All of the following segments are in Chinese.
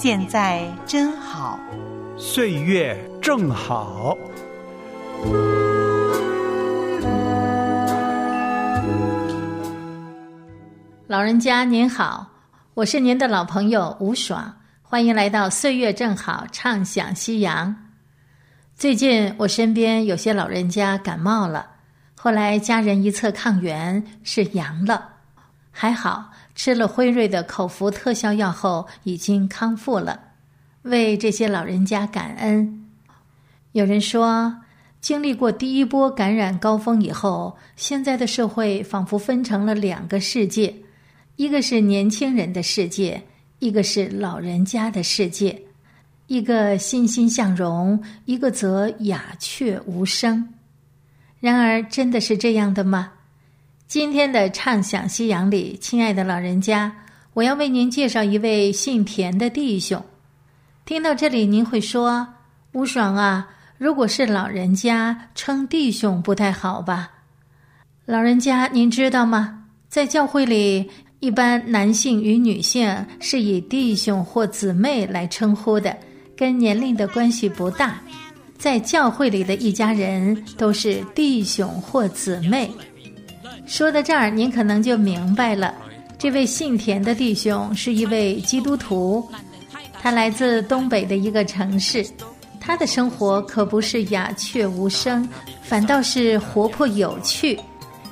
现在真好，岁月正好。老人家您好，我是您的老朋友吴爽，欢迎来到《岁月正好》，畅享夕阳。最近我身边有些老人家感冒了，后来家人一测抗原是阳了，还好吃了辉瑞的口服特效药后已经康复了，为这些老人家感恩。有人说。经历过第一波感染高峰以后，现在的社会仿佛分成了两个世界，一个是年轻人的世界，一个是老人家的世界，一个欣欣向荣，一个则鸦雀无声。然而，真的是这样的吗？今天的畅想夕阳里，亲爱的老人家，我要为您介绍一位姓田的弟兄。听到这里，您会说：“吴爽啊。”如果是老人家称弟兄不太好吧？老人家，您知道吗？在教会里，一般男性与女性是以弟兄或姊妹来称呼的，跟年龄的关系不大。在教会里的一家人都是弟兄或姊妹。说到这儿，您可能就明白了。这位姓田的弟兄是一位基督徒，他来自东北的一个城市。他的生活可不是鸦雀无声，反倒是活泼有趣。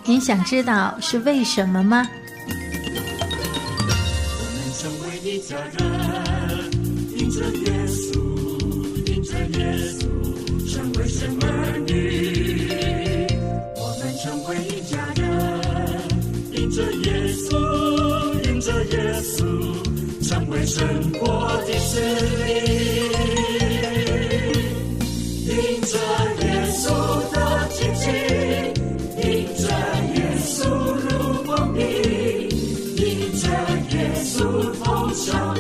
您想知道是为什么吗？我们成为一家人，因着耶稣，因着耶稣，成为神儿女。稣，成为神国的子民。迎着耶稣的奇迹，迎着耶稣如光明，迎着耶稣同享。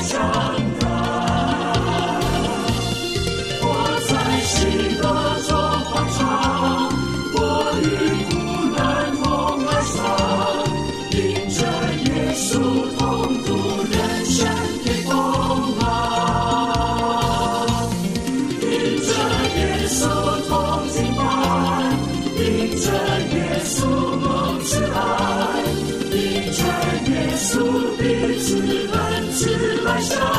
相待，我在喜乐中欢唱，我与苦难同哀伤，迎着耶稣同度人生的风浪，迎着耶稣同进发，迎着耶稣梦起来，迎着耶稣的彼此。Shabbat Shalom.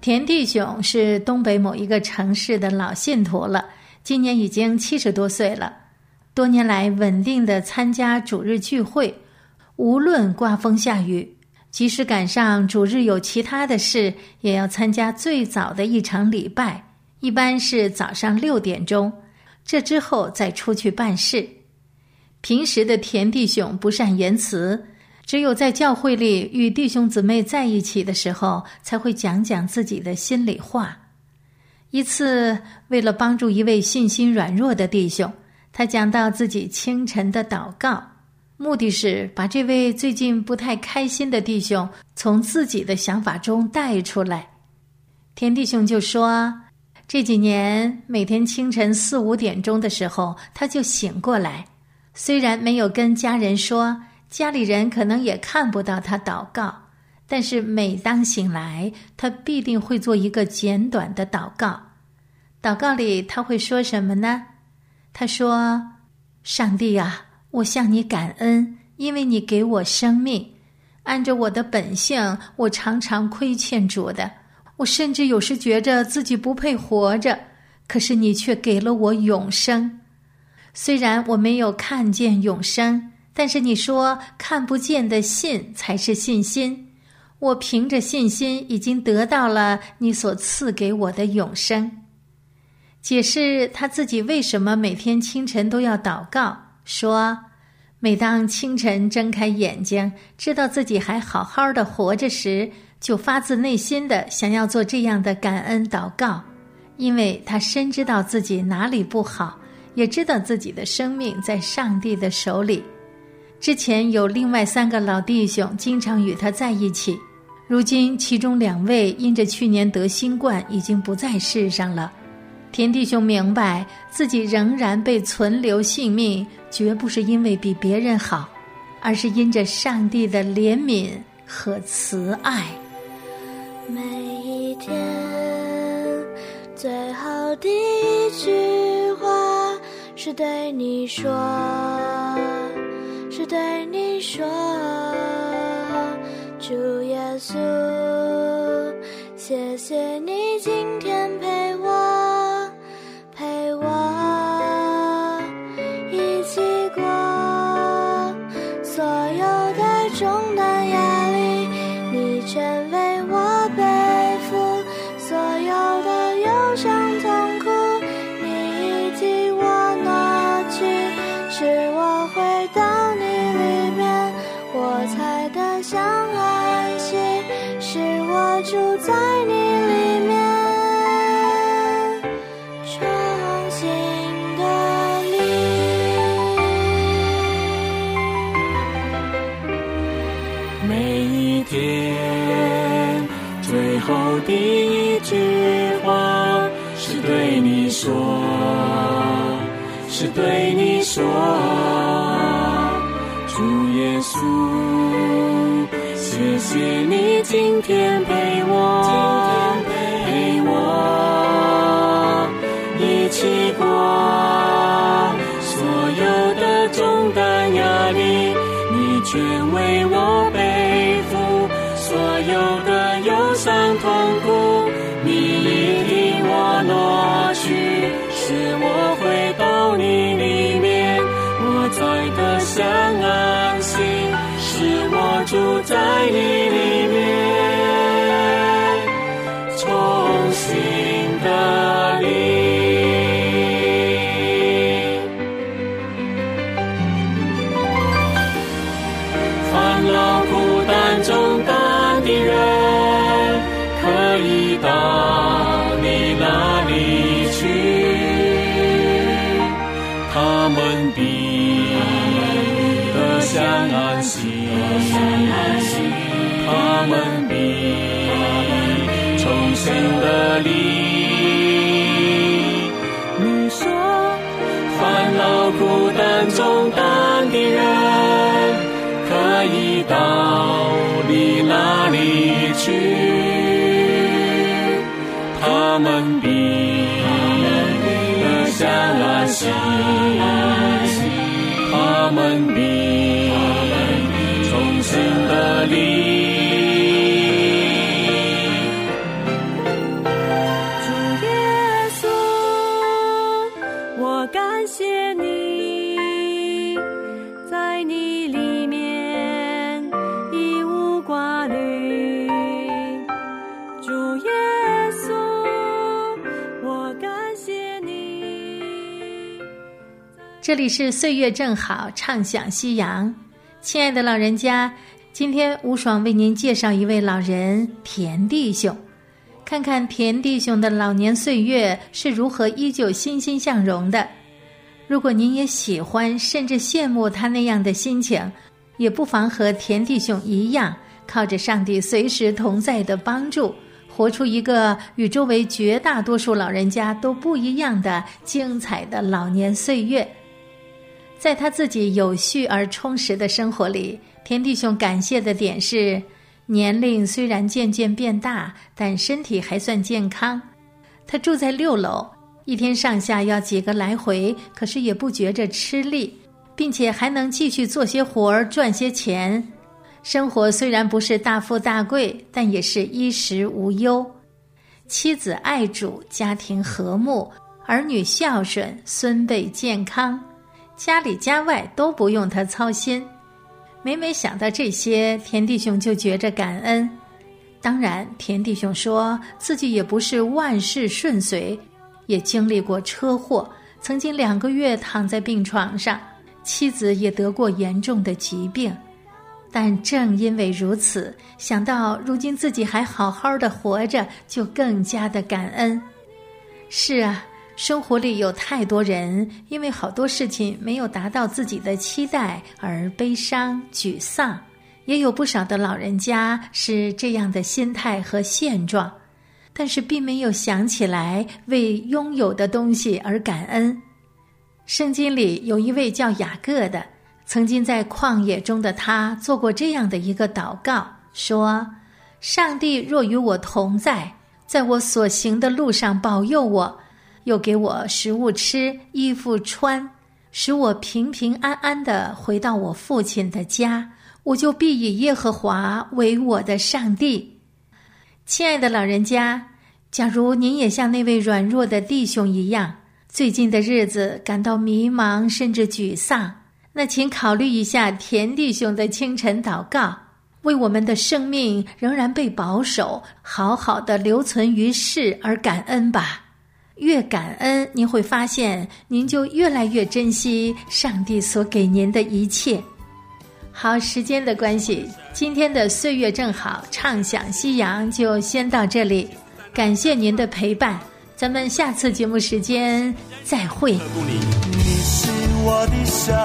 田弟兄是东北某一个城市的老信徒了，今年已经七十多岁了，多年来稳定的参加主日聚会，无论刮风下雨，即使赶上主日有其他的事，也要参加最早的一场礼拜，一般是早上六点钟，这之后再出去办事。平时的田弟兄不善言辞。只有在教会里与弟兄姊妹在一起的时候，才会讲讲自己的心里话。一次，为了帮助一位信心软弱的弟兄，他讲到自己清晨的祷告，目的是把这位最近不太开心的弟兄从自己的想法中带出来。田弟兄就说：“这几年每天清晨四五点钟的时候，他就醒过来，虽然没有跟家人说。”家里人可能也看不到他祷告，但是每当醒来，他必定会做一个简短的祷告。祷告里他会说什么呢？他说：“上帝啊，我向你感恩，因为你给我生命。按着我的本性，我常常亏欠主的。我甚至有时觉着自己不配活着，可是你却给了我永生。虽然我没有看见永生。”但是你说看不见的信才是信心，我凭着信心已经得到了你所赐给我的永生。解释他自己为什么每天清晨都要祷告，说每当清晨睁开眼睛，知道自己还好好的活着时，就发自内心的想要做这样的感恩祷告，因为他深知道自己哪里不好，也知道自己的生命在上帝的手里。之前有另外三个老弟兄经常与他在一起，如今其中两位因着去年得新冠已经不在世上了。田弟兄明白自己仍然被存留性命，绝不是因为比别人好，而是因着上帝的怜悯和慈爱。每一天最后的一句话是对你说。是对你说，主耶稣，谢谢你今天陪我，陪我一起过所有的重句话，是对你说，是对你说，主耶稣。谢谢你今天陪我，今天陪我一起过所有的重担压力，你全为我背负所有挪去，是我回到你里面，我在的相安心。是我住在你里享安息。他们必重新的力。你说，烦恼孤单重担的人，可以到你那里去。他们必得享安息。他们必。这里是岁月正好，畅享夕阳。亲爱的老人家，今天吴爽为您介绍一位老人田弟兄，看看田弟兄的老年岁月是如何依旧欣欣向荣的。如果您也喜欢甚至羡慕他那样的心情，也不妨和田弟兄一样，靠着上帝随时同在的帮助，活出一个与周围绝大多数老人家都不一样的精彩的老年岁月。在他自己有序而充实的生活里，田弟兄感谢的点是：年龄虽然渐渐变大，但身体还算健康。他住在六楼，一天上下要几个来回，可是也不觉着吃力，并且还能继续做些活儿赚些钱。生活虽然不是大富大贵，但也是衣食无忧。妻子爱主，家庭和睦，儿女孝顺，孙辈健康。家里家外都不用他操心，每每想到这些，田弟兄就觉着感恩。当然，田弟兄说自己也不是万事顺遂，也经历过车祸，曾经两个月躺在病床上，妻子也得过严重的疾病。但正因为如此，想到如今自己还好好的活着，就更加的感恩。是啊。生活里有太多人因为好多事情没有达到自己的期待而悲伤沮丧，也有不少的老人家是这样的心态和现状，但是并没有想起来为拥有的东西而感恩。圣经里有一位叫雅各的，曾经在旷野中的他做过这样的一个祷告，说：“上帝若与我同在，在我所行的路上保佑我。”又给我食物吃，衣服穿，使我平平安安的回到我父亲的家，我就必以耶和华为我的上帝。亲爱的老人家，假如您也像那位软弱的弟兄一样，最近的日子感到迷茫甚至沮丧，那请考虑一下田弟兄的清晨祷告，为我们的生命仍然被保守，好好的留存于世而感恩吧。越感恩，您会发现您就越来越珍惜上帝所给您的一切。好，时间的关系，今天的岁月正好，畅想夕阳就先到这里。感谢您的陪伴，咱们下次节目时间再会。你是我的神，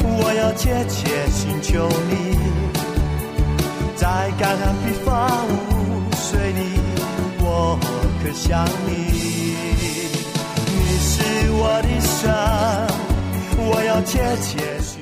我要切切寻求你，在干旱地方水里，我可想你。我的伤，我要切切。